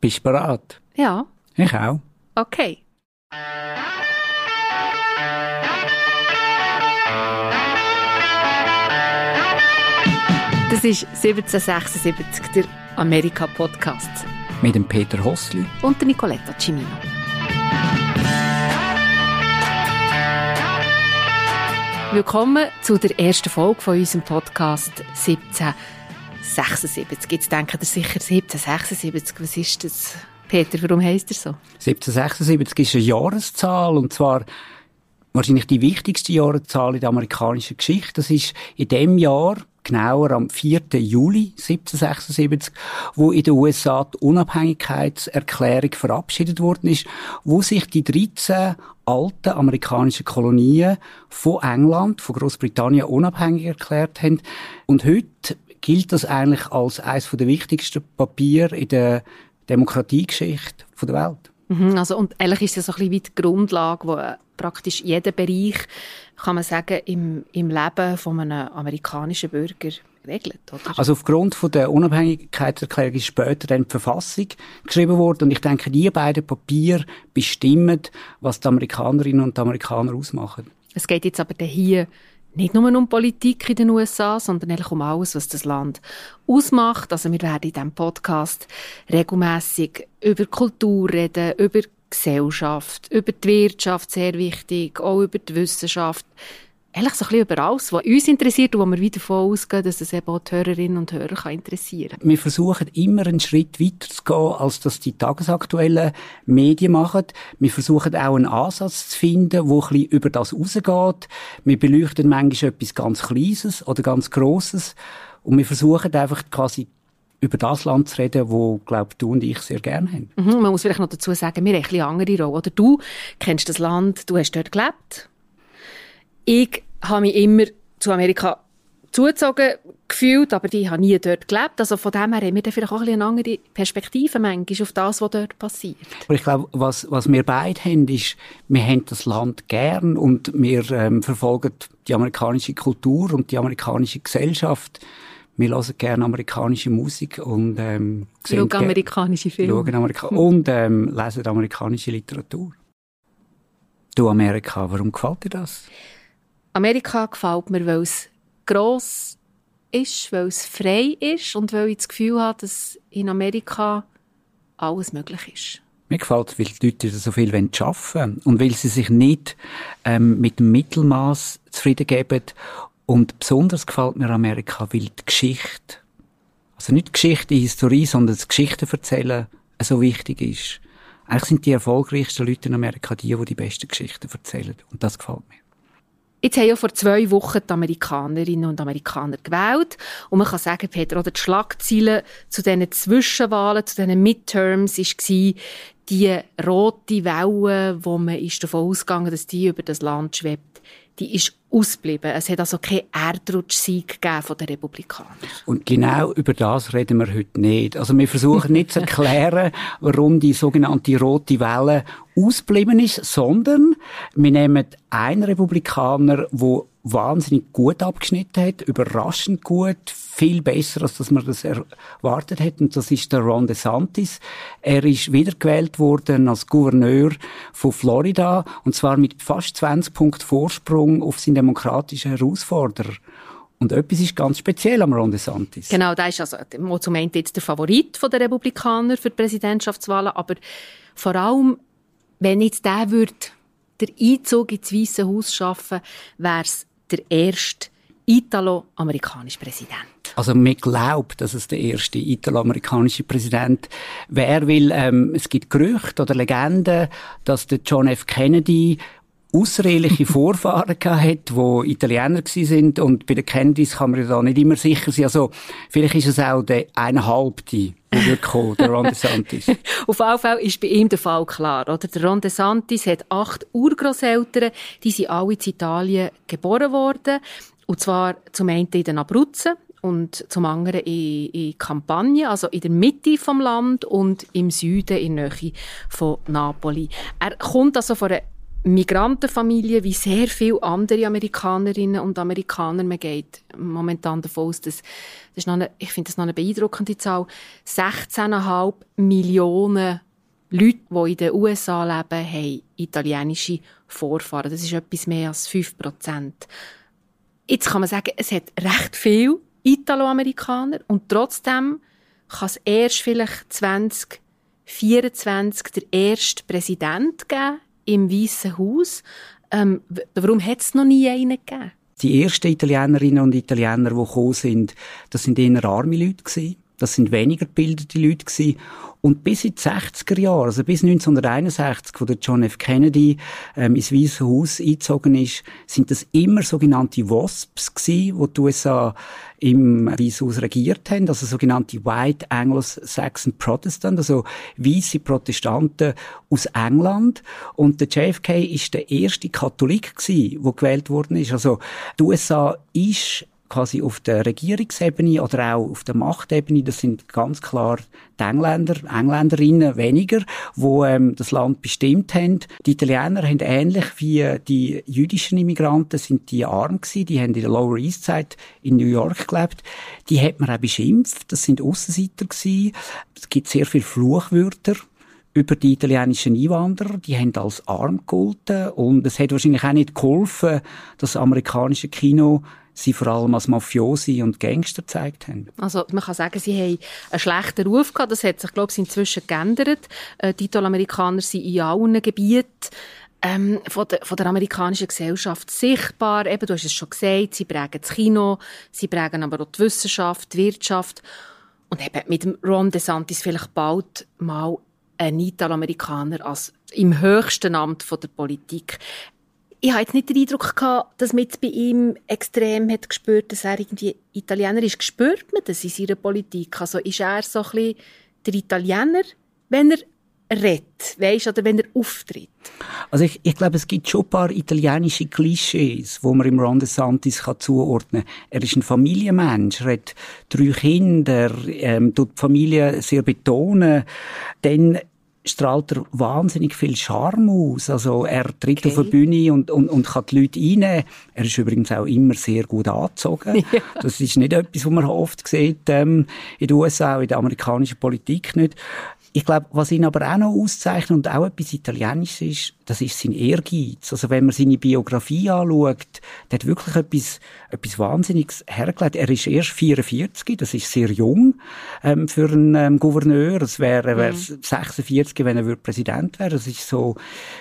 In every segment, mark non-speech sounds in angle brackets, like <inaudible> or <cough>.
Bist du bereit? Ja. Ich auch. Okay. Das ist 1776, der Amerika-Podcast. Mit dem Peter Hossli. Und der Nicoletta Cimino. Willkommen zu der ersten Folge von unserem Podcast 1776. Jetzt denkt ihr sicher 1776, was ist das? Peter, warum heisst er so? 1776 ist eine Jahreszahl und zwar wahrscheinlich die wichtigste Jahreszahl in der amerikanischen Geschichte. Das ist in dem Jahr genauer am 4. Juli 1776, wo in den USA die Unabhängigkeitserklärung verabschiedet worden ist, wo sich die 13 alten amerikanischen Kolonien von England, von Großbritannien unabhängig erklärt haben. Und heute gilt das eigentlich als eines der wichtigsten Papiere in der Demokratiegeschichte der Welt. Mhm, also, und eigentlich ist es so ein bisschen wie die Grundlage, wo praktisch jeder Bereich, kann man sagen, im, im Leben von einem amerikanischen Bürger regelt, oder? Also aufgrund von der Unabhängigkeitserklärung ist später dann die Verfassung geschrieben worden und ich denke, die beiden Papiere bestimmen, was die Amerikanerinnen und die Amerikaner ausmachen. Es geht jetzt aber hier nicht nur um Politik in den USA, sondern eigentlich um alles, was das Land ausmacht. Also wir werden in diesem Podcast regelmäßig über Kultur reden, über Gesellschaft, über die Wirtschaft, sehr wichtig, auch über die Wissenschaft. Eigentlich so ein bisschen über alles, was uns interessiert und wo wir wieder davon ausgehen, dass es eben auch die Hörerinnen und Hörer kann interessieren Wir versuchen immer einen Schritt weiter zu gehen, als das die tagesaktuellen Medien machen. Wir versuchen auch einen Ansatz zu finden, der ein bisschen über das rausgeht. Wir beleuchten manchmal etwas ganz Kleines oder ganz Grosses. Und wir versuchen einfach quasi über das Land zu reden, wo, glaube du und ich sehr gerne haben. Mhm, man muss vielleicht noch dazu sagen, wir haben ein bisschen andere Rolle. Oder du kennst das Land, du hast dort gelebt. Ich habe mich immer zu Amerika zugezogen gefühlt, aber ich habe nie dort gelebt. Also von dem her haben wir dann vielleicht auch ein eine andere Perspektive manchmal auf das, was dort passiert. Aber ich glaube, was, was wir beide haben, ist, wir haben das Land gern und wir ähm, verfolgen die amerikanische Kultur und die amerikanische Gesellschaft wir hören gerne amerikanische Musik und ähm, schauen amerikanische Filme. Schauen Amerika und ähm, lesen amerikanische Literatur. Du Amerika, warum gefällt dir das? Amerika gefällt mir, weil es gross ist, weil es frei ist und weil ich das Gefühl habe, dass in Amerika alles möglich ist. Mir gefällt weil die Leute so viel arbeiten wollen und weil sie sich nicht ähm, mit dem Mittelmaß zufrieden geben und besonders gefällt mir Amerika, weil die Geschichte, also nicht die Geschichte, die Historie, sondern das Geschichten erzählen so wichtig ist. Eigentlich sind die erfolgreichsten Leute in Amerika die, die die besten Geschichten erzählen. Und das gefällt mir. Jetzt haben ja vor zwei Wochen die Amerikanerinnen und Amerikaner gewählt. Und man kann sagen, Peter, oder die Schlagziele zu diesen Zwischenwahlen, zu diesen Midterms, war die rote Welle, wo man ist davon ausgegangen, dass die über das Land schwebt, die ist ausgeblieben. Es hat also keinen Erdrutschsieg gegeben von den Republikanern. Und genau über das reden wir heute nicht. Also wir versuchen nicht zu <laughs> erklären, warum die sogenannte rote Welle ausgeblieben ist, sondern wir nehmen einen Republikaner, der wahnsinnig gut abgeschnitten hat, überraschend gut, viel besser, als dass man das erwartet hätte. Und das ist der Ron DeSantis. Er ist wiedergewählt worden als Gouverneur von Florida, und zwar mit fast 20 Punkten Vorsprung auf seinen demokratischen Herausforderer. Und etwas ist ganz speziell am Ron DeSantis. Genau, da ist also zum einen jetzt der Favorit der Republikaner für die Präsidentschaftswahlen, aber vor allem, wenn jetzt der würde der Einzug ins Weiße Haus schaffen, wäre es der erste italo-amerikanische Präsident. Also man glaubt, dass es der erste italo-amerikanische Präsident wäre, weil ähm, es gibt Gerüchte oder Legenden, dass der John F. Kennedy außereheliche Vorfahren gehabt, die Italiener sind und bei den Kennedys kann man ja da nicht immer sicher sein. Also vielleicht ist es auch der eineinhalbte, der wird der Ron DeSantis. <laughs> Auf jeden Fall ist bei ihm der Fall klar. Oder? Der Ron DeSantis hat acht Urgroßeltern, die sind alle in Italien geboren worden. Und zwar zum einen in den Abruzzen und zum anderen in, in Campagna, also in der Mitte vom Land und im Süden in der Nähe von Napoli. Er kommt also von einer Migrantenfamilien wie sehr viele andere Amerikanerinnen und Amerikaner. Man geht momentan davon aus, dass, das ist eine, ich finde das noch eine beeindruckende Zahl, 16,5 Millionen Leute, die in den USA leben, haben italienische Vorfahren. Das ist etwas mehr als 5 Prozent. Jetzt kann man sagen, es hat recht viele Italoamerikaner und trotzdem kann es erst vielleicht 2024 der erste Präsident geben im Weißen Haus. Ähm, warum hat es noch nie einen gegeben? Die ersten Italienerinnen und Italiener, die gekommen sind, das sind eher arme Leute gewesen. Das sind weniger gebildete Leute gewesen. Und bis in die 60er Jahre, also bis 1961, wo der John F. Kennedy ähm, ins Weiße Haus eingezogen ist, sind das immer sogenannte WASPs gewesen, wo die USA im Weißen Haus regiert haben, also sogenannte White Anglo-Saxon Protestant, also weiße Protestanten aus England. Und der JFK ist der erste Katholik gewesen, der gewählt worden ist. Also die USA ist quasi auf der Regierungsebene oder auch auf der Machtebene, das sind ganz klar die Engländer, Engländerinnen weniger, wo ähm, das Land bestimmt haben. Die Italiener haben ähnlich wie die jüdischen Immigranten sind die arm gewesen, die haben in der Lower East Side in New York gelebt. Die hat man auch beschimpft, das sind Aussenseiter gewesen. Es gibt sehr viele Fluchwörter über die italienischen Einwanderer, die haben als arm gegolten und es hat wahrscheinlich auch nicht geholfen, das amerikanische Kino sie vor allem als Mafiosi und Gangster gezeigt haben. Also man kann sagen, sie haben einen schlechten Ruf gehabt. Das hat sich, glaube ich, inzwischen geändert. Äh, die Italoamerikaner sind in allen Gebieten ähm, von, der, von der amerikanischen Gesellschaft sichtbar. Eben, du hast es schon gesagt, sie prägen das Kino, sie prägen aber auch die Wissenschaft, die Wirtschaft. Und eben mit Ron DeSantis vielleicht bald mal ein Italoamerikaner als im höchsten Amt von der Politik ich habe jetzt nicht den Eindruck gehabt, dass man bei ihm extrem hat gespürt, dass er irgendwie Italiener ist. Spürt man das in seiner Politik? Also ist er so ein bisschen der Italiener, wenn er redet, weißt, oder wenn er auftritt? Also ich, ich glaube, es gibt schon ein paar italienische Klischees, wo man im Ron DeSantis kann zuordnen kann. Er ist ein Familienmensch, er hat drei Kinder, ähm, tut die Familie sehr betonen. Dann strahlt er wahnsinnig viel Charme aus. Also er tritt okay. auf die Bühne und, und, und kann die Leute reinnehmen. Er ist übrigens auch immer sehr gut angezogen. <laughs> Ja. Das ist nicht etwas, was man oft sieht ähm, in den USA, in der amerikanischen Politik nicht. Ich glaube, was ihn aber auch noch auszeichnet und auch etwas Italienisches ist, das ist sein Ehrgeiz. Also wenn man seine Biografie anschaut, der hat wirklich etwas, etwas Wahnsinniges hergelegt. Er ist erst 44, das ist sehr jung ähm, für einen ähm, Gouverneur. Es wäre wär mhm. 46, wenn er Präsident wäre. Das ist so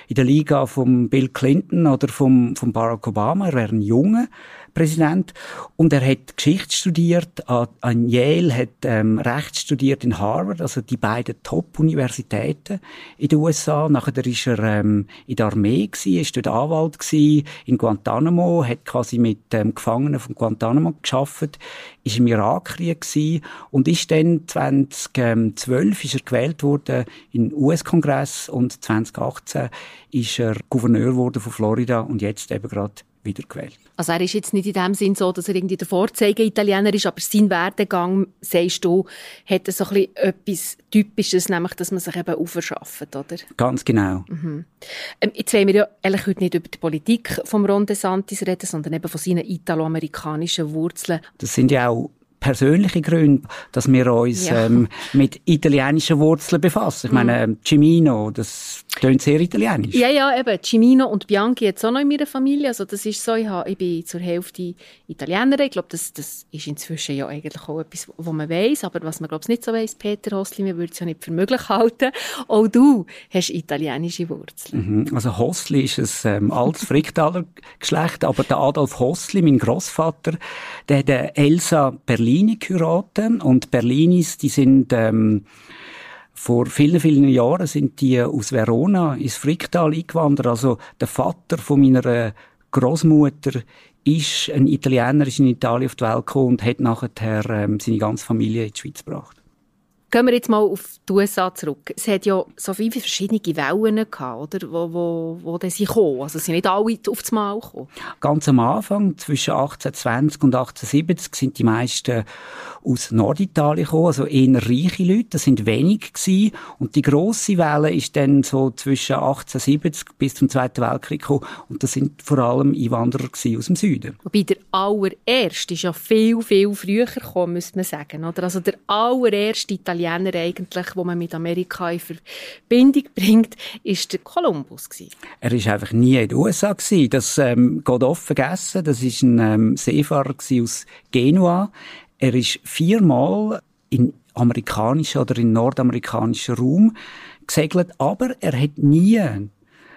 in der Liga von Bill Clinton oder vom, vom Barack Obama. Er wäre ein junger Präsident. Und er hat Geschichte studiert an, an Yale, hat ähm, Recht studiert in Harvard, also die beiden Top-Universitäten in den USA. Nachher ist er ähm, in der Armee gewesen, ist dort Anwalt gewesen, in Guantanamo, hat quasi mit ähm, Gefangenen von Guantanamo geschafft, ist im Irakkrieg gewesen und ist dann 2012 ist er gewählt worden in US-Kongress und 2018 ist er Gouverneur geworden von Florida und jetzt eben gerade wiedergewählt. Also er ist jetzt nicht in dem Sinn so, dass er irgendwie der Vorzeige-Italiener ist, aber sein Werdegang, sagst du, hat so ein bisschen etwas Typisches, nämlich, dass man sich eben aufschafft, oder? Ganz genau. Mhm. Ähm, jetzt wollen wir ja eigentlich heute nicht über die Politik von Ron DeSantis reden, sondern eben von seinen italoamerikanischen Wurzeln. Das sind ja auch persönliche Gründe, dass wir uns ja. ähm, mit italienischen Wurzeln befassen. Ich meine, mhm. Cimino, das klingt sehr italienisch. Ja, ja, eben. Cimino und Bianchi jetzt auch noch in meiner Familie. Also das ist so, ich, habe, ich bin zur Hälfte Italienerin. Ich glaube, das, das ist inzwischen ja eigentlich auch etwas, was man weiß. Aber was man, glaube ich, nicht so weiß, Peter Hosli, wir würden es ja nicht für möglich halten. Auch du hast italienische Wurzeln. Mhm. Also Hosli ist ein ähm, altes Fricktaler Geschlecht, aber der Adolf Hosli, mein Großvater, der hat Elsa Berlin Berlini geheiratet und Berlinis, die sind ähm, vor vielen, vielen Jahren sind die aus Verona ins Fricktal eingewandert. Also der Vater von meiner Großmutter ist ein Italiener, ist in Italien auf die Welt gekommen und hat nachher ähm, seine ganze Familie in die Schweiz gebracht. Gehen wir jetzt mal auf die USA zurück. Es hat ja so viele verschiedene Wellen gehabt, oder? Wo, wo, wo dann sie kommen. Also sind nicht alle auf das Mal gekommen. Ganz am Anfang, zwischen 1820 und 1870, sind die meisten aus Norditalien gekommen, also eher reiche Leute. Das sind wenig gewesen. Und die grosse Welle ist dann so zwischen 1870 bis zum Zweiten Weltkrieg gekommen. Und das sind vor allem Einwanderer aus dem Süden. Wobei der allererste ist ja viel, viel früher gekommen, müsste man sagen, oder? Also der allererste Italiener Italiener eigentlich, wo man mit Amerika in Verbindung <laughs> bringt, ist der Kolumbus. Er ist einfach nie in den USA gewesen. Das ähm, geht oft vergessen. Das ist ein ähm, Seefahrer aus Genua. Er ist viermal in amerikanischen oder in nordamerikanischen Raum gesegelt, aber er hat nie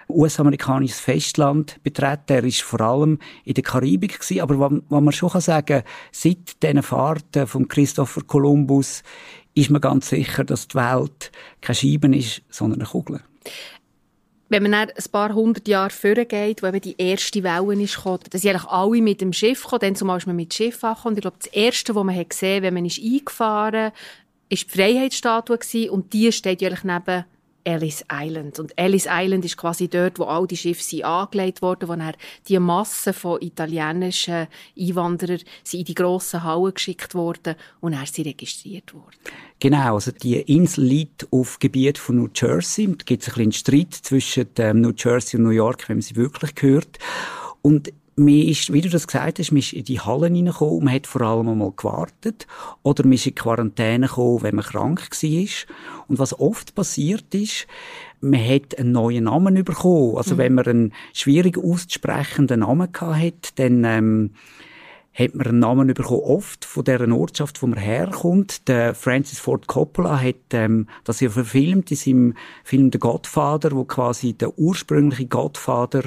US-amerikanisches Festland betreten. Er ist vor allem in der Karibik gewesen. Aber was, was man schon sagen kann, seit diesen Fahrten von Christopher Columbus ist man ganz sicher, dass die Welt keine Scheibe ist, sondern eine Kugel. Wenn man dann ein paar hundert Jahre vorgeht, wo eben die erste Welle ist gekommen, dass eigentlich alle mit dem Schiff kommen, dann zum Beispiel mit dem Schiff angekommen. Ich glaube, das Erste, was man hat gesehen wenn man ist eingefahren ist, war die Freiheitsstatue und die steht eigentlich neben Ellis Island. Und Ellis Island ist quasi dort, wo all die Schiffe sind angelegt wurden, wo dann die Masse von italienischen Einwanderern in die grossen Hallen geschickt wurden und dann sie registriert worden. Genau, also die Insel liegt auf Gebiet von New Jersey. Da gibt es ein bisschen Streit zwischen ähm, New Jersey und New York, wenn man sie wirklich gehört. Und man ist, wie du das gesagt hast, man ist in die Hallen hineingekommen und man hat vor allem einmal gewartet. Oder man ist in Quarantäne gekommen, wenn man krank war. Und was oft passiert ist, man hat einen neuen Namen bekommen. Also mhm. wenn man einen schwierig auszusprechenden Namen hat, dann ähm, hat man einen Namen bekommen, oft von der Ortschaft, wo man herkommt. Der Francis Ford Coppola hat ähm, das ja verfilmt in seinem Film «Der Godfather», wo quasi der ursprüngliche Godfather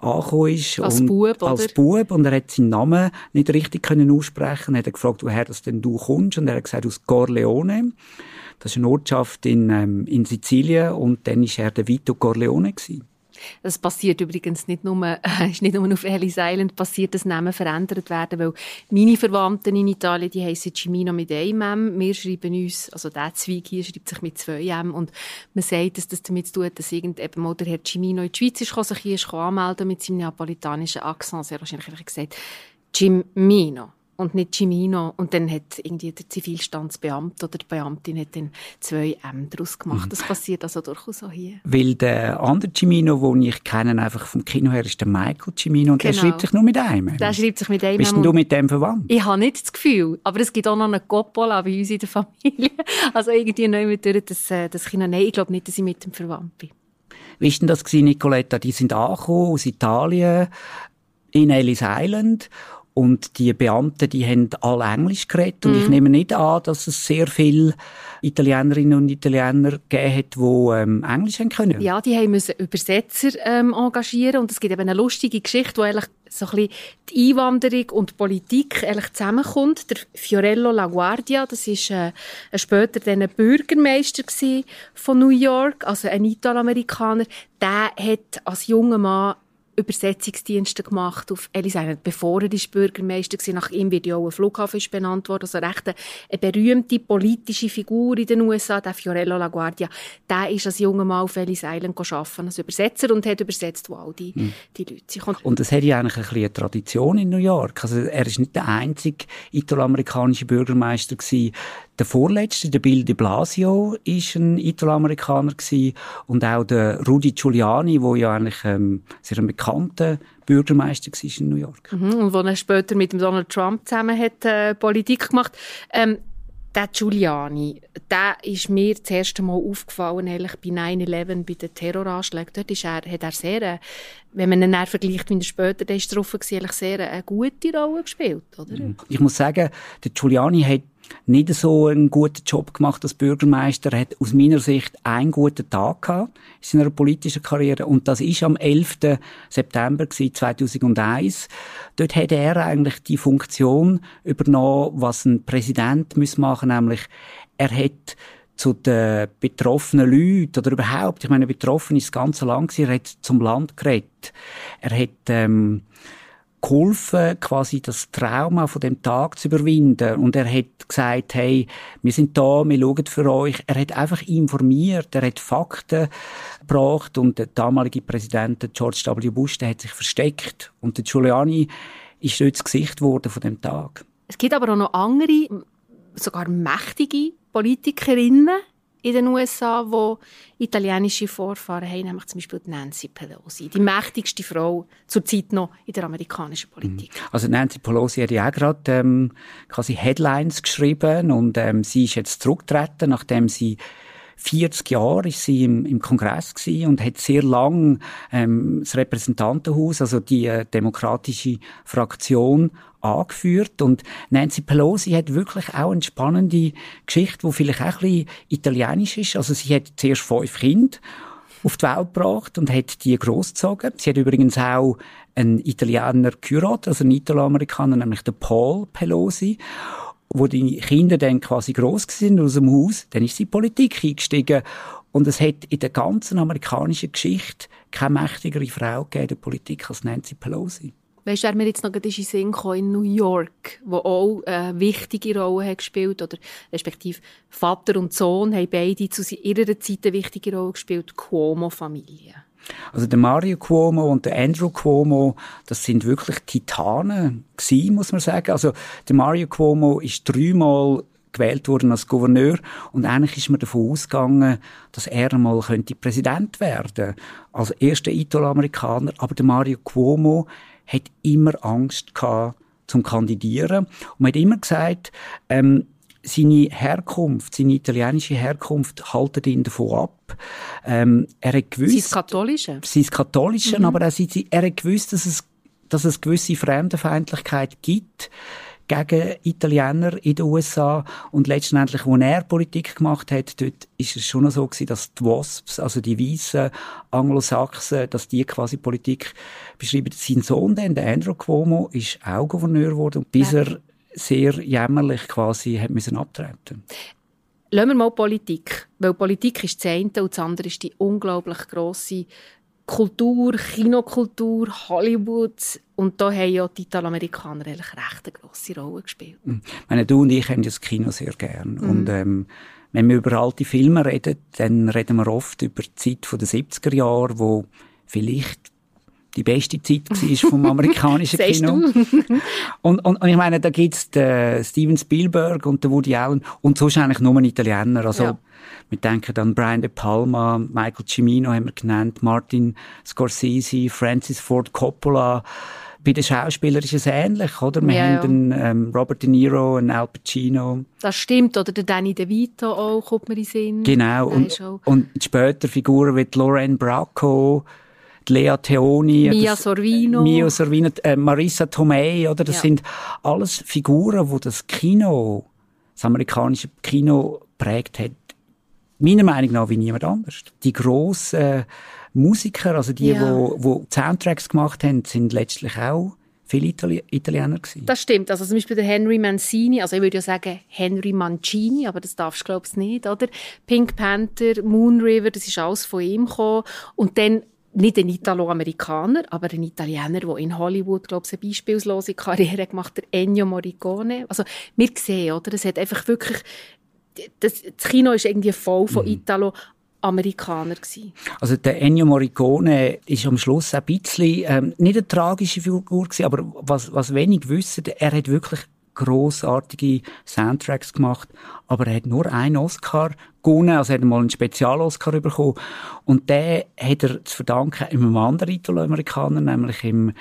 angekommen ist. Als und, Bub, oder? Als Bub. Und er hat seinen Namen nicht richtig können aussprechen. Er hat gefragt, woher das denn du kommst. Und er hat gesagt, aus Corleone. Das ist eine Ortschaft in, ähm, in Sizilien. Und dann war er der Vito Corleone gewesen. Das passiert übrigens nicht nur, <laughs> ist nicht nur auf Ellis Island passiert, dass Namen verändert werden, weil meine Verwandten in Italien, die heissen Cimino mit einem M. Wir schreiben uns, also der Zweig hier schreibt sich mit zwei M und man sagt, dass das damit zu tun hat, dass irgend eben mal der Herr Cimino in die Schweiz ist, sich hier ist anmelden mit seinem neapolitanischen Akzent. Sehr wahrscheinlich einfach gesagt, Cimino und nicht Cimino. Und dann hat irgendwie der Zivilstandsbeamte oder die Beamtin hat dann zwei M daraus gemacht. Mhm. Das passiert also durchaus auch hier. Weil der andere Cimino, den ich kenne, einfach vom Kino her, ist der Michael Cimino und genau. der schreibt sich nur mit einem. Der schreibt sich mit einem. Bist du mit dem verwandt? Ich habe nicht das Gefühl, aber es gibt auch noch einen Coppola bei uns in der Familie. <laughs> Also irgendwie neu mit das, äh, das Kino. Nein, ich glaube nicht, dass ich mit dem verwandt bin. Wie war denn das, Nicoletta? Die sind angekommen aus Italien in Ellis Island und die Beamten, die haben alle Englisch geredet. Und mhm. ich nehme nicht an, dass es sehr viele Italienerinnen und Italiener gegeben hat, die ähm, Englisch haben können. Ja, die haben müssen Übersetzer ähm, engagieren. Und es gibt eben eine lustige Geschichte, wo eigentlich so ein bisschen die Einwanderung und die Politik eigentlich zusammenkommt. Der Fiorello LaGuardia, das ist äh, später dann ein Bürgermeister von New York, also ein Italoamerikaner, der hat als junger Mann Übersetzungsdienste gemacht auf Ellis Island, bevor er ist Bürgermeister war. Nach ihm wird ja auch ein Flughafen ist benannt worden. Also recht eine, eine berühmte politische Figur in den USA, der Fiorello LaGuardia. Der ist als junger Mann auf Ellis Island arbeiten, als Übersetzer und hat übersetzt, wo all die, mhm. die Leute sind. Und das hat ja eigentlich ein bisschen eine Tradition in New York. Also er ist nicht der einzige italoamerikanische Bürgermeister gewesen, der vorletzte, der Bill de Blasio, ist ein Italoamerikaner gewesen. und auch der Rudy Giuliani, wo ja eigentlich ähm, sehr ein bekannter Bürgermeister war in New York. Mhm, und wo er später mit dem Donald Trump zusammen hat äh, Politik gemacht. Ähm, der Giuliani, der ist mir das erste Mal aufgefallen, ehrlich, bei 9-11, bei den Terroranschlägen. Dort ist er, hat er sehr, äh, wenn man ihn vergleicht, wie er später da ist drauf war, sehr eine gute Rolle gespielt, oder? Mhm. Ich muss sagen, der Giuliani hat nicht so einen guten Job gemacht als Bürgermeister. Er hat aus meiner Sicht einen guten Tag gehabt in seiner politischen Karriere. Und das ist am 11. September 2001. Dort hat er eigentlich die Funktion übernommen, was ein Präsident machen muss, nämlich er hat zu den betroffenen Leuten oder überhaupt, ich meine, betroffen ist das ganze Land, er hat zum Land geredet. Er hat, ähm, geholfen, quasi das Trauma von dem Tag zu überwinden. Und er hat gesagt, hey, wir sind da, wir schauen für euch. Er hat einfach informiert, er hat Fakten gebracht und der damalige Präsident George W. Bush, der hat sich versteckt. Und der Giuliani ist dort das Gesicht geworden von dem Tag. Es gibt aber auch noch andere, sogar mächtige Politikerinnen in den USA, die italienische Vorfahren haben, nämlich zum Beispiel Nancy Pelosi, die mächtigste Frau zurzeit noch in der amerikanischen Politik. Mhm. Also Nancy Pelosi hat ja auch gerade ähm, quasi Headlines geschrieben und ähm, sie ist jetzt zurückgetreten, nachdem sie 40 Jahre ist sie im, im Kongress gewesen und hat sehr lang ähm, das Repräsentantenhaus, also die äh, demokratische Fraktion angeführt und Nancy Pelosi hat wirklich auch eine spannende Geschichte, die vielleicht auch ein bisschen italienisch ist. Also sie hat zuerst fünf Kinder auf die Welt gebracht und hat die großgezogen. Sie hat übrigens auch einen Italiener geheiratet, also einen Italoamerikaner, nämlich den Paul Pelosi wo die Kinder dann quasi groß sind aus dem Haus, dann ist sie in Politik eingestiegen. Und es hat in der ganzen amerikanischen Geschichte keine mächtigere Frau gegeben in der Politik als Nancy Pelosi. Weißt du, wer mir jetzt noch in den Sinn in New York, wo auch eine wichtige Rolle hat gespielt oder respektive Vater und Sohn haben beide zu ihrer Zeit eine wichtige Rolle gespielt, Cuomo-Familie. Also der Mario Cuomo und der Andrew Cuomo, das sind wirklich Titanen gewesen, muss man sagen. Also der Mario Cuomo ist dreimal gewählt worden als Gouverneur und eigentlich ist man davon ausgegangen, dass er einmal könnte Präsident werden, als erster Italo-Amerikaner. Aber der Mario Cuomo hat immer Angst gehabt zum Kandidieren und man hat immer gesagt, ähm, seine Herkunft, seine italienische Herkunft haltet ihn davon ab. Ähm, er hat gewusst... Sein Katholische. Sein Katholische, mhm. aber er, er hat gewusst, dass es, dass es gewisse Fremdenfeindlichkeit gibt gegen Italiener in den USA. Und letztendlich, wo er Politik gemacht hat, dort ist es schon so gewesen, dass die WASPs, also die weißen Anglosachsen, dass die quasi Politik beschreiben. Sein Sohn, dann, der Andrew Cuomo, ist auch Gouverneur geworden, bis ja. er sehr jämmerlich quasi hat müssen abtreten. Lassen wir mal Politik, weil Politik ist das eine und das andere ist die unglaublich grosse Kultur, Kinokultur, Hollywood und da haben ja die Italoamerikaner eigentlich recht eine grosse Rolle gespielt. Mhm. Meine, du und ich haben das Kino sehr gern mhm. und ähm, wenn wir über alte Filme reden, dann reden wir oft über die Zeit der 70er Jahre, wo vielleicht die beste Zeit war vom <laughs> amerikanischen Kino. <laughs> und, und, und ich meine, da gibt's den Steven Spielberg und den Woody Allen und sonst eigentlich nur ein Italiener. Also, ja. wir denken an Brian De Palma, Michael Cimino haben wir genannt, Martin Scorsese, Francis Ford Coppola. Bei den Schauspielern ist es ähnlich, oder? Wir ja, haben ja. ähm, Robert De Niro, einen Al Pacino. Das stimmt, oder der Danny DeVito auch, kommt mir in den Sinn. Genau, und, und später Figuren wie Lorraine Bracco, Lea Theoni, Mia Sorvino, Mia Sorvino äh, Marissa Tomei, oder? Das ja. sind alles Figuren, wo das Kino, das amerikanische Kino prägt hat. Meiner Meinung nach wie niemand anders. Die grossen Musiker, also die, ja. wo, wo Soundtracks gemacht haben, sind letztlich auch viele Itali Italiener gewesen. Das stimmt. Also zum Beispiel der Henry Mancini, also ich würde ja sagen Henry Mancini, aber das darfst du glaube ich nicht, oder? Pink Panther, Moon River, das ist alles von ihm gekommen. Und dann nicht ein Italo-Amerikaner, aber ein Italiener, der in Hollywood, glaube ich, eine beispielslose Karriere gemacht hat, Ennio Morricone. Also, wir sehen, oder? Es hat einfach wirklich, das, das Kino ist irgendwie voll von mhm. Italo Amerikaner gewesen. Also der Ennio Morricone ist am Schluss ein bisschen ähm, nicht eine tragische Figur gewesen, aber was, was wenig wissen, er hat wirklich großartige Soundtracks gemacht, aber er hat nur einen Oscar gewonnen, also er hat mal einen Spezial-Oscar bekommen. Und den hat er zu verdanken einem anderen Italo-Amerikaner, nämlich im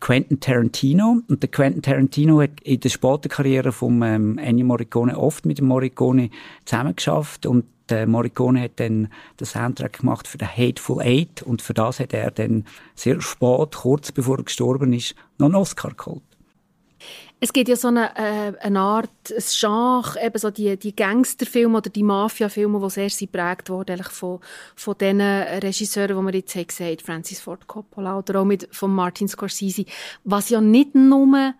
Quentin Tarantino. Und der Quentin Tarantino hat in der späten Karriere von ähm, Ennio Morricone oft mit dem Morricone zusammengeschafft. Und der Morricone hat dann den Soundtrack gemacht für den Hateful Eight. Und für das hat er dann sehr spät, kurz bevor er gestorben ist, noch einen Oscar geholt. Es gibt ja so eine, äh, eine Art ein Genre, eben so die, die Gangsterfilme oder die Mafia-Filme, die sehr sind prägt wurden von, von den Regisseuren, die wir jetzt haben gesagt Francis Ford Coppola oder auch mit, von Martin Scorsese, was ja nicht nur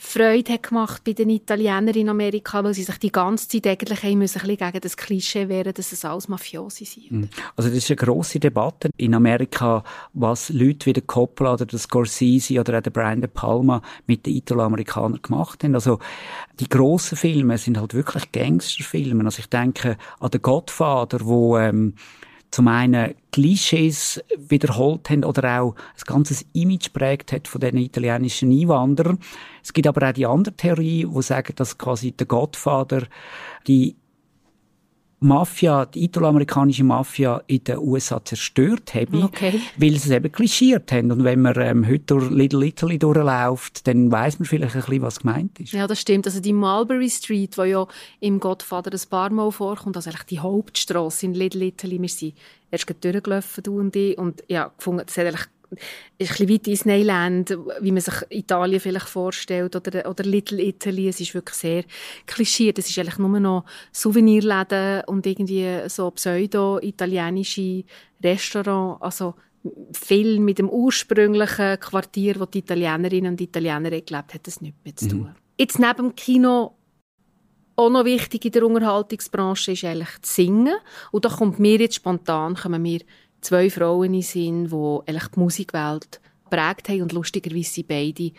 Freude hat gemacht bei den Italienern in Amerika, weil sie sich die ganze Zeit eigentlich ein bisschen gegen das Klischee wehren, dass es alles Mafiosi sind. Mhm. Also das ist eine grosse Debatte in Amerika, was Leute wie der Coppola oder der Scorsese oder auch der Brian De Palma mit den Italo-Amerikanern gemacht haben. Also die grossen Filme sind halt wirklich Gangsterfilme. Also ich denke an den Godfather, wo ähm, zum einen Klischees wiederholt haben oder auch ein ganzes Image prägt hat von den italienischen Einwanderern. Es gibt aber auch die andere Theorie, die sagen, dass quasi der Gottvater die Mafia, die italoamerikanische Mafia in den USA zerstört haben, okay. weil sie es eben klischiert haben. Und wenn man ähm, heute durch Little Italy durchläuft, dann weiß man vielleicht ein bisschen, was gemeint ist. Ja, das stimmt. Also die Mulberry Street, die ja im Godfather ein paar Mal vorkommt, also eigentlich die Hauptstraße in Little Italy, wir sind erst durchgelaufen, du und ich, und ja, gefunden, es hat eigentlich ist ein bisschen wie Disneyland, wie man sich Italien vielleicht vorstellt, oder, oder Little Italy. Es ist wirklich sehr klischiert. Es ist eigentlich nur noch Souvenirläden und irgendwie so pseudo-italienische Restaurants. Also viel mit dem ursprünglichen Quartier, wo die Italienerinnen und Italiener gelebt haben, hat das nichts mehr zu tun. Mhm. Jetzt neben dem Kino auch noch wichtig in der Unterhaltungsbranche ist eigentlich das Singen. Und da kommt mir jetzt spontan, kommen mir zwei Frauen sind, die eigentlich die Musikwelt geprägt haben und lustigerweise sind beide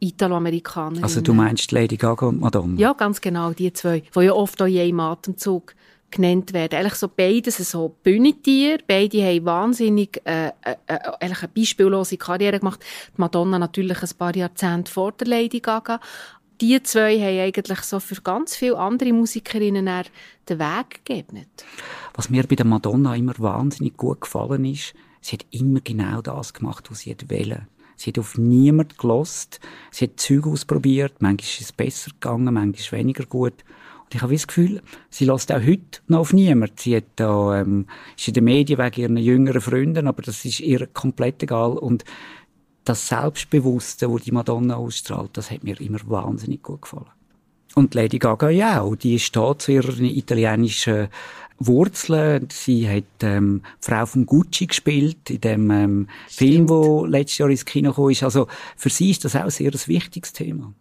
Italoamerikaner. Also du meinst Lady Gaga und Madonna? Ja, ganz genau, die zwei, die ja oft auch in einem Atemzug genannt werden. Eigentlich so beides so Bühnentier. Beide haben wahnsinnig äh, äh, äh, eigentlich eine beispiellose Karriere gemacht. Die Madonna natürlich ein paar Jahrzehnte vor der Lady Gaga die zwei haben eigentlich so für ganz viele andere Musikerinnen den Weg gegeben. Was mir bei der Madonna immer wahnsinnig gut gefallen ist, sie hat immer genau das gemacht, was sie wollte. Sie hat auf niemanden gelost. Sie hat Zeug ausprobiert. Manchmal ist es besser gegangen, manchmal weniger gut. Und ich habe das Gefühl, sie lässt auch heute noch auf niemanden. Sie hat da, ähm, ist in den Medien wegen ihren jüngeren Freunden, aber das ist ihr komplett egal. Und das Selbstbewusste, das die Madonna ausstrahlt, das hat mir immer wahnsinnig gut gefallen. Und Lady Gaga ja auch. Die steht zu ihren italienischen Wurzeln. Sie hat ähm, Frau von Gucci gespielt in dem ähm, Film, der letztes Jahr ins Kino kam. Also für sie ist das auch sehr ein wichtiges Thema.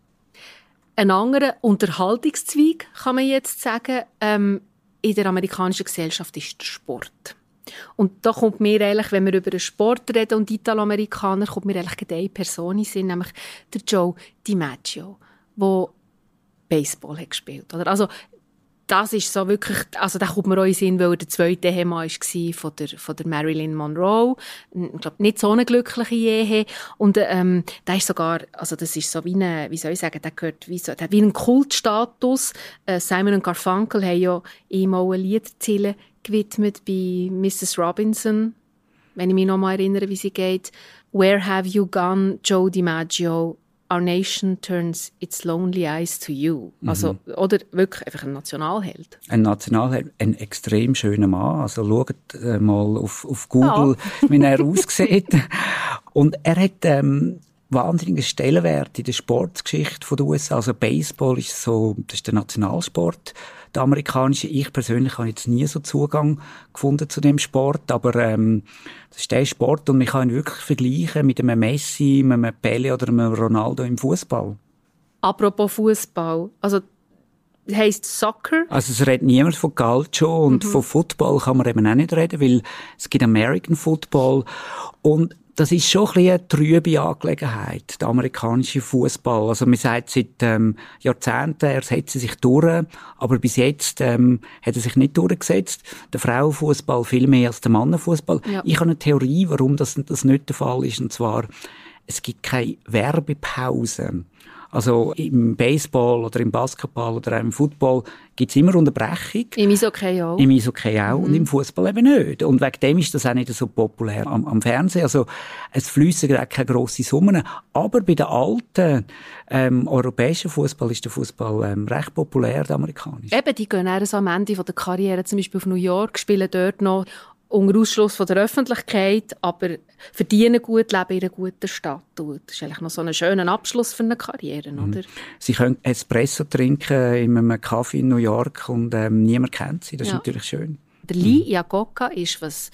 Ein anderer Unterhaltungszweig, kann man jetzt sagen, ähm, in der amerikanischen Gesellschaft ist der Sport. Und da kommt mir eigentlich, wenn wir über den Sport reden und Italoamerikaner, kommt mir eigentlich eine Person in Sinn, nämlich der Joe DiMaggio, der Baseball hat gespielt. Oder? Also, das ist so wirklich, also da kommt mir auch in Sinn, weil er der zweite Ehemann war von der, von der Marilyn Monroe. Ich glaube, nicht so eine glückliche Ehe. Und, ähm, da ist sogar, also das ist so wie eine, wie soll ich sagen, der gehört wie so, der hat wie einen Kultstatus. Äh, Simon und Garfunkel haben ja ihm auch ein Lied gewidmet bei Mrs. Robinson, wenn ich mich noch mal erinnere, wie sie geht. Where have you gone, Joe DiMaggio? Our nation turns its lonely eyes to you. Mhm. Also, oder wirklich einfach ein Nationalheld. Ein Nationalheld, ein extrem schöner Mann. Also schaut äh, mal auf, auf Google, ja. wie er <laughs> aussieht. Und er hat ähm, wahnsinnigen Stellenwert in der Sportgeschichte der USA. Also Baseball ist so, das ist der Nationalsport der amerikanische. Ich persönlich habe jetzt nie so Zugang gefunden zu dem Sport, aber ähm, das ist der Sport und man kann ihn wirklich vergleichen mit einem Messi, einem Pele oder einem Ronaldo im Fußball. Apropos Fußball, also heisst Soccer? Also es redet niemand von Calcio und mhm. von Football kann man eben auch nicht reden, weil es gibt American Football und das ist schon ein bisschen eine trübe Angelegenheit, der amerikanische Fußball. Also man sagt seit ähm, Jahrzehnten, er setze sich durch, aber bis jetzt ähm, hat er sich nicht durchgesetzt. Der Frauenfußball viel mehr als der Mannenfußball. Ja. Ich habe eine Theorie, warum das, das nicht der Fall ist, und zwar es gibt keine Werbepause. Also im Baseball oder im Basketball oder auch im Football gibt es immer Unterbrechung. Im Eishockey auch. Im Eishockey auch mhm. und im Fußball eben nicht. Und wegen dem ist das auch nicht so populär am, am Fernsehen. Also es fließen gerade keine grossen Summen. Aber bei den alten ähm, europäischen Fußball ist der Fußball ähm, recht populär, der amerikanische. Eben, die gehen erst am Ende der Karriere zum Beispiel auf New York, spielen dort noch unter Ausschluss von der Öffentlichkeit, aber verdienen gut, leben in einer guten Stadt. Das ist eigentlich noch so ein schöner Abschluss für eine Karriere, mhm. oder? Sie können Espresso trinken in einem Kaffee in New York und ähm, niemand kennt sie. Das ja. ist natürlich schön. Der Lee mhm. Iacocca ist, was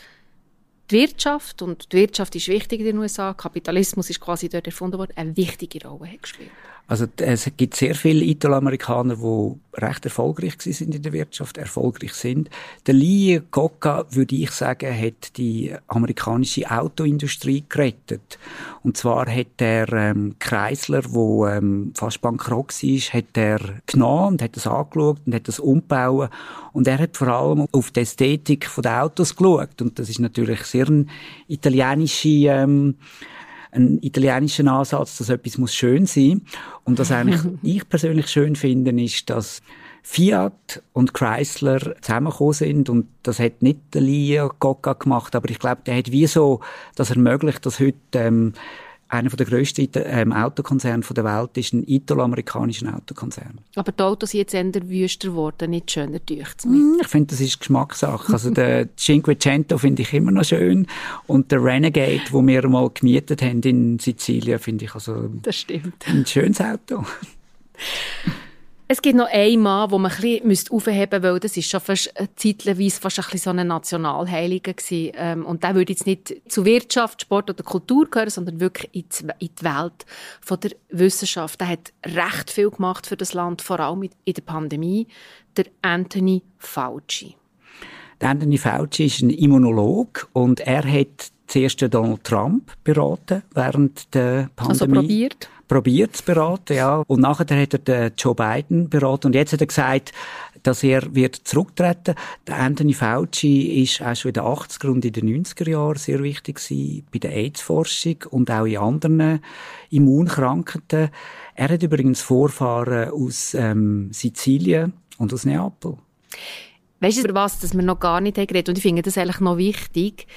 die Wirtschaft, und die Wirtschaft ist wichtig in den USA, Kapitalismus ist quasi dort erfunden worden, eine wichtige Rolle hat gespielt. Also es gibt sehr viele Italoamerikaner, die recht erfolgreich sind in der Wirtschaft, erfolgreich sind. Der Lee Coca, würde ich sagen, hat die amerikanische Autoindustrie gerettet. Und zwar hat er ähm, Chrysler, wo ähm, fast bankrott war, hat er genommen und hat das angeschaut und hat das umgebaut. Und er hat vor allem auf die Ästhetik der Autos geschaut. Und das ist natürlich sehr ein italienische ähm, ein italienischer Ansatz, dass etwas muss schön sein. Und was eigentlich <laughs> ich persönlich schön finde, ist, dass Fiat und Chrysler zusammengekommen sind und das hat nicht der Lia Gocca gemacht, aber ich glaube, der hat wie so das ermöglicht, dass heute ähm, einer der grössten ähm, Autokonzerne der Welt ist ein italo-amerikanischer Autokonzern. Aber die Autos sind jetzt eher wüster geworden, nicht schöner durch mm, Ich finde, das ist Geschmackssache. Also der Cinquecento finde ich immer noch schön und der Renegade, wo wir mal gemietet haben in Sizilien, finde ich also das stimmt. ein schönes Auto. <laughs> Es gibt noch einen Mann, den man ein bisschen aufheben müsste, weil das ist schon fast zeitweise fast ein bisschen so ein Nationalheiliger gewesen. Ähm, und der würde jetzt nicht zu Wirtschaft, Sport oder Kultur gehören, sondern wirklich in die, Welt von der Wissenschaft. Der hat recht viel gemacht für das Land, vor allem in der Pandemie. Der Anthony Fauci. Der Anthony Fauci ist ein Immunolog und er hat zuerst Donald Trump beraten während der Pandemie. Also probiert? Probiert zu beraten, ja. Und nachher hat er den Joe Biden beraten und jetzt hat er gesagt, dass er wird zurücktreten. Der Anthony Fauci ist auch schon in den 80er und in den 90er Jahren sehr wichtig gewesen, bei der AIDS-Forschung und auch in anderen Immunkrankheiten. Er hat übrigens Vorfahren aus ähm, Sizilien und aus Neapel. Weißt du, über was dass wir noch gar nicht haben geredet und ich finde das eigentlich noch wichtig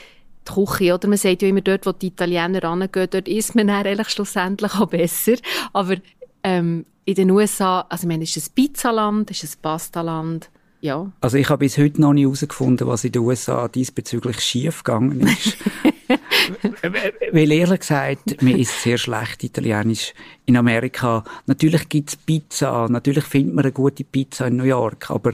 die Küche, oder? Man sagt ja immer, dort, wo die Italiener rangehen, dort isst man dann eigentlich schlussendlich auch besser. Aber ähm, in den USA, also ich meine, ist es Pizzaland, ist es Pastaland? Ja. Also ich habe bis heute noch nie herausgefunden, was in den USA diesbezüglich schief gegangen ist. <laughs> Weil ehrlich gesagt, mir ist sehr schlecht Italienisch in Amerika. Natürlich gibt's Pizza, natürlich findet man eine gute Pizza in New York, aber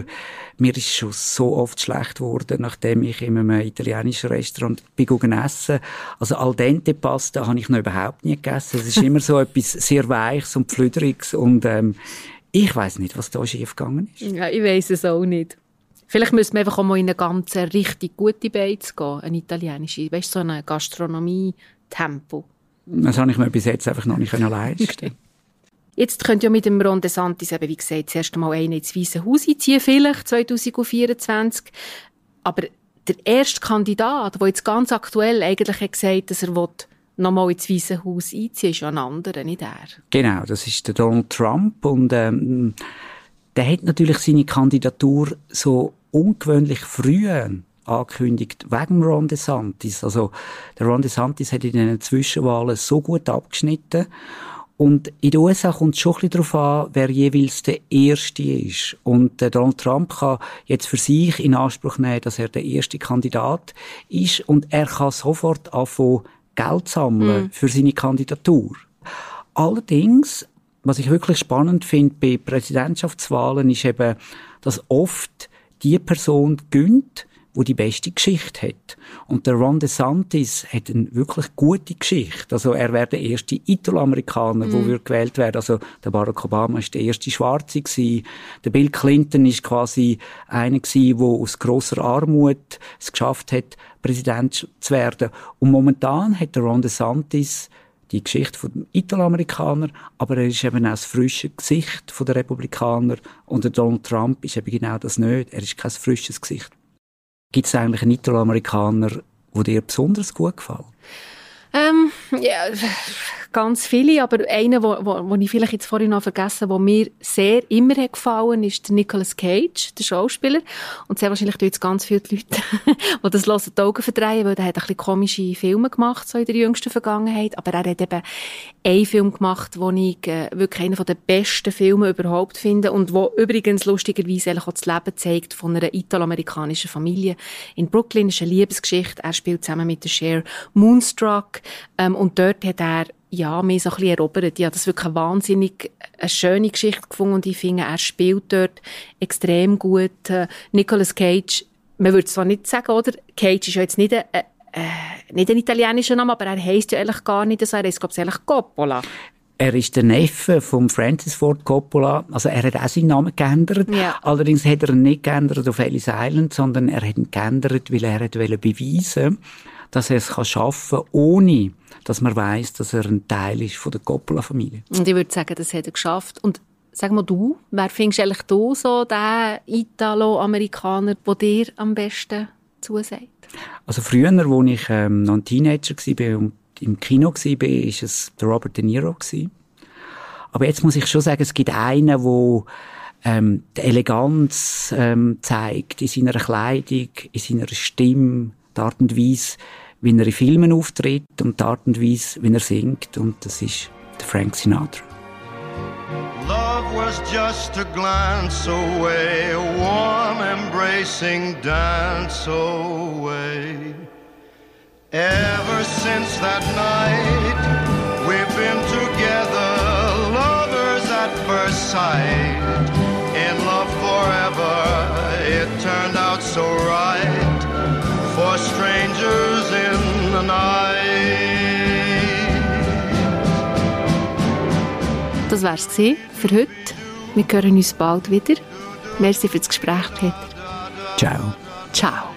mir ist schon so oft schlecht geworden, nachdem ich in einem italienischen Restaurant bin essen. Also al dente Pasta habe ich noch überhaupt nie gegessen. Es ist immer so etwas sehr Weiches und Pflüderiges und ähm, ich weiß nicht, was da schief gegangen ist. Ja, ich weiß es auch nicht. Vielleicht müssen wir einfach auch mal in eine ganz richtig gute Beiz gehen, eine italienische, weißt du, so eine Gastronomie-Tempo. Das habe ich mir bis jetzt einfach noch nicht leisten <laughs> Jetzt könnt ihr mit dem Ron DeSantis eben, wie gesagt, das erste Mal einen ins Weiße Haus einziehen, vielleicht 2024. Aber der erste Kandidat, der jetzt ganz aktuell eigentlich hat gesagt dass er nochmal ins Weiße Haus einziehen ist ja ein anderer, nicht er. Genau, das ist der Donald Trump und ähm, der hat natürlich seine Kandidatur so ungewöhnlich früh angekündigt, wegen Ron DeSantis. Also, der Ron DeSantis hat in den Zwischenwahlen so gut abgeschnitten. Und in den USA kommt es schon ein bisschen darauf an, wer jeweils der Erste ist. Und der Donald Trump kann jetzt für sich in Anspruch nehmen, dass er der erste Kandidat ist. Und er kann sofort anfangen, Geld sammeln mm. für seine Kandidatur. Allerdings, was ich wirklich spannend finde bei Präsidentschaftswahlen, ist eben, dass oft die Person gönnt, wo die beste Geschichte hat. Und der Ron DeSantis hat eine wirklich gute Geschichte. Also er wäre der erste Italo-Amerikaner, mm. wo gewählt werden. Also der Barack Obama ist der erste Schwarze gewesen. Der Bill Clinton ist quasi einer gewesen, der aus grosser Armut es geschafft hat, Präsident zu werden. Und momentan hat der Ron DeSantis die Geschichte von Italo-Amerikaner, aber er ist eben auch das frische Gesicht der Republikaner und der Donald Trump ist eben genau das nicht. Er ist kein frisches Gesicht. Gibt es eigentlich einen Italo-Amerikaner, der dir besonders gut gefällt? Ähm, ja, ganz viele, aber einer, wo, wo, wo ich vielleicht jetzt vorhin noch vergessen der mir sehr immer hat gefallen ist der Nicolas Cage, der Schauspieler. Und sehr wahrscheinlich tun jetzt ganz viele Leute, <laughs> die das hören, die Augen verdrehen, weil er hat ein bisschen komische Filme gemacht, so in der jüngsten Vergangenheit. Aber er hat eben einen Film gemacht, den ich äh, wirklich einen der besten Filme überhaupt finde und wo übrigens lustigerweise eigentlich auch das Leben zeigt von einer italoamerikanischen Familie in Brooklyn. Das ist eine Liebesgeschichte. Er spielt zusammen mit der Cher Moonstruck ähm, und dort hat er ja, mir so ein bisschen erobert. Ich habe das wirklich eine wahnsinnig eine schöne Geschichte gefunden und ich finde, er spielt dort extrem gut. Äh, Nicolas Cage, man würde zwar nicht sagen, oder? Cage ist ja jetzt nicht ein, äh, nicht ein italienischer Name, aber er heisst ja eigentlich gar nicht so. Er heisst, glaube ich, eigentlich Coppola. Er ist der Neffe von Francis Ford Coppola. Also er hat auch seinen Namen geändert. Ja. Allerdings hat er ihn nicht geändert auf Ellis Island, sondern er hat ihn geändert, weil er hat beweisen dass er es schaffen kann, ohne dass man weiß, dass er ein Teil ist von der Coppola-Familie. Und ich würde sagen, das hat er geschafft. Und sag mal du, wer findest du eigentlich du so den Italo-Amerikaner, der dir am besten zusagt? Also früher, als ich ähm, noch ein Teenager war und im Kino war, war es Robert De Niro. Aber jetzt muss ich schon sagen, es gibt einen, der ähm, die Eleganz ähm, zeigt in seiner Kleidung, in seiner Stimme, die Art und Weise, wie er in Filmen auftritt und die Art und Weise, wie er singt. Und das ist der Frank Sinatra. Love was just a glance away, a warm embracing dance away. Ever since that night, we've been together, lovers at first sight. In love forever, it turned out so right in the night. Das wär's für heute. Wir hören uns bald wieder. Merci für das Gespräch, Peter. Ciao. Ciao.